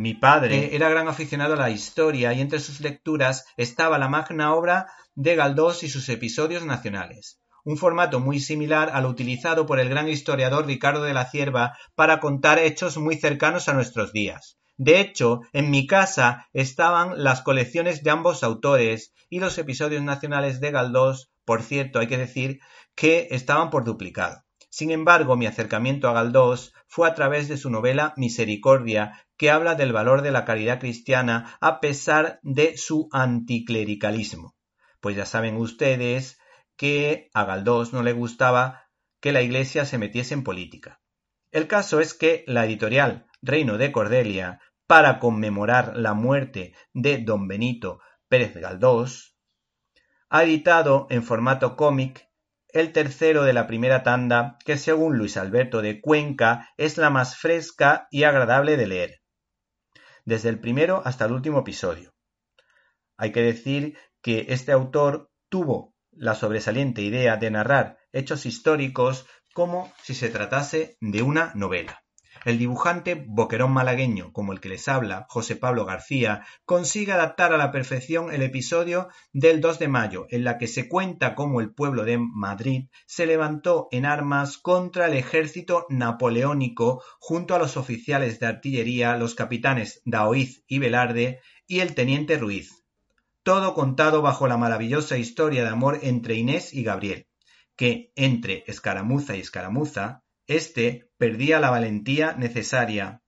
Mi padre era gran aficionado a la historia y entre sus lecturas estaba la magna obra de Galdós y sus episodios nacionales, un formato muy similar al utilizado por el gran historiador Ricardo de la Cierva para contar hechos muy cercanos a nuestros días. De hecho, en mi casa estaban las colecciones de ambos autores y los episodios nacionales de Galdós, por cierto, hay que decir que estaban por duplicado. Sin embargo, mi acercamiento a Galdós fue a través de su novela Misericordia, que habla del valor de la caridad cristiana a pesar de su anticlericalismo. Pues ya saben ustedes que a Galdós no le gustaba que la Iglesia se metiese en política. El caso es que la editorial Reino de Cordelia, para conmemorar la muerte de don Benito Pérez Galdós, ha editado en formato cómic el tercero de la primera tanda, que según Luis Alberto de Cuenca es la más fresca y agradable de leer, desde el primero hasta el último episodio. Hay que decir que este autor tuvo la sobresaliente idea de narrar hechos históricos como si se tratase de una novela. El dibujante boquerón malagueño, como el que les habla, José Pablo García, consigue adaptar a la perfección el episodio del 2 de mayo, en la que se cuenta cómo el pueblo de Madrid se levantó en armas contra el ejército napoleónico junto a los oficiales de artillería, los capitanes Daoiz y Velarde y el teniente Ruiz. Todo contado bajo la maravillosa historia de amor entre Inés y Gabriel, que entre escaramuza y escaramuza este perdía la valentía necesaria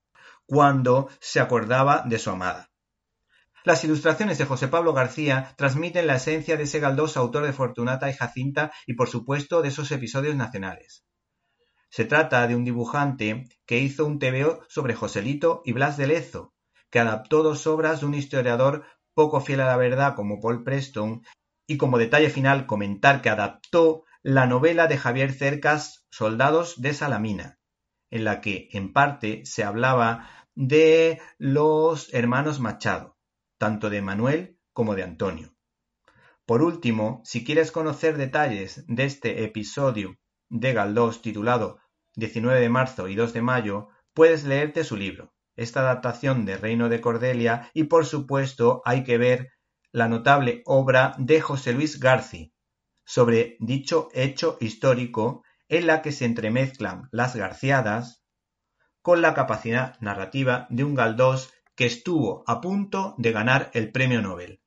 cuando se acordaba de su amada. Las ilustraciones de José Pablo García transmiten la esencia de ese galdoso autor de Fortunata y Jacinta y por supuesto de esos episodios nacionales. Se trata de un dibujante que hizo un TVO sobre Joselito y Blas de Lezo, que adaptó dos obras de un historiador poco fiel a la verdad como Paul Preston, y como detalle final comentar que adaptó la novela de Javier Cercas Soldados de Salamina, en la que en parte se hablaba de los hermanos Machado, tanto de Manuel como de Antonio. Por último, si quieres conocer detalles de este episodio de Galdós titulado 19 de marzo y 2 de mayo, puedes leerte su libro, esta adaptación de Reino de Cordelia y por supuesto hay que ver la notable obra de José Luis García sobre dicho hecho histórico en la que se entremezclan las garciadas con la capacidad narrativa de un Galdós que estuvo a punto de ganar el premio Nobel.